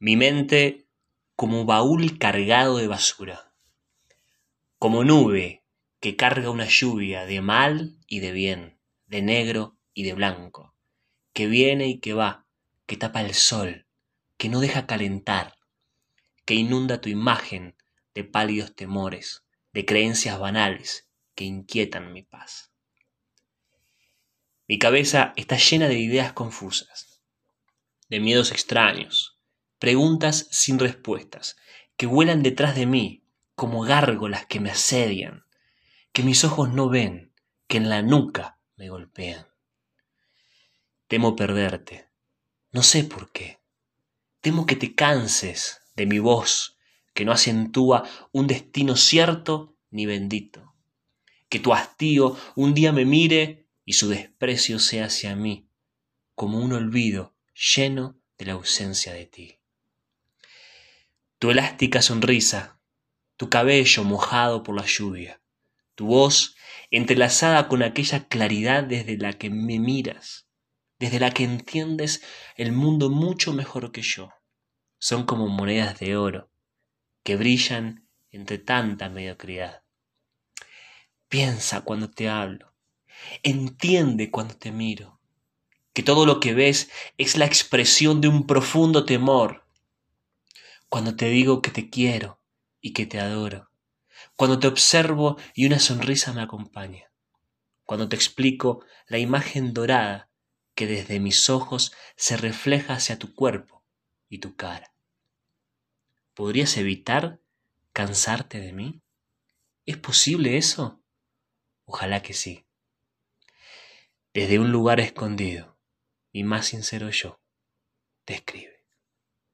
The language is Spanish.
Mi mente como baúl cargado de basura, como nube que carga una lluvia de mal y de bien, de negro y de blanco, que viene y que va, que tapa el sol, que no deja calentar, que inunda tu imagen de pálidos temores, de creencias banales que inquietan mi paz. Mi cabeza está llena de ideas confusas, de miedos extraños, preguntas sin respuestas, que vuelan detrás de mí como gárgolas que me asedian, que mis ojos no ven, que en la nuca me golpean. Temo perderte, no sé por qué. Temo que te canses de mi voz, que no acentúa un destino cierto ni bendito. Que tu hastío un día me mire y su desprecio sea hacia mí, como un olvido lleno de la ausencia de ti tu elástica sonrisa, tu cabello mojado por la lluvia, tu voz entrelazada con aquella claridad desde la que me miras, desde la que entiendes el mundo mucho mejor que yo. Son como monedas de oro que brillan entre tanta mediocridad. Piensa cuando te hablo, entiende cuando te miro, que todo lo que ves es la expresión de un profundo temor cuando te digo que te quiero y que te adoro, cuando te observo y una sonrisa me acompaña, cuando te explico la imagen dorada que desde mis ojos se refleja hacia tu cuerpo y tu cara. ¿Podrías evitar cansarte de mí? ¿Es posible eso? Ojalá que sí. Desde un lugar escondido, mi más sincero yo, te escribo.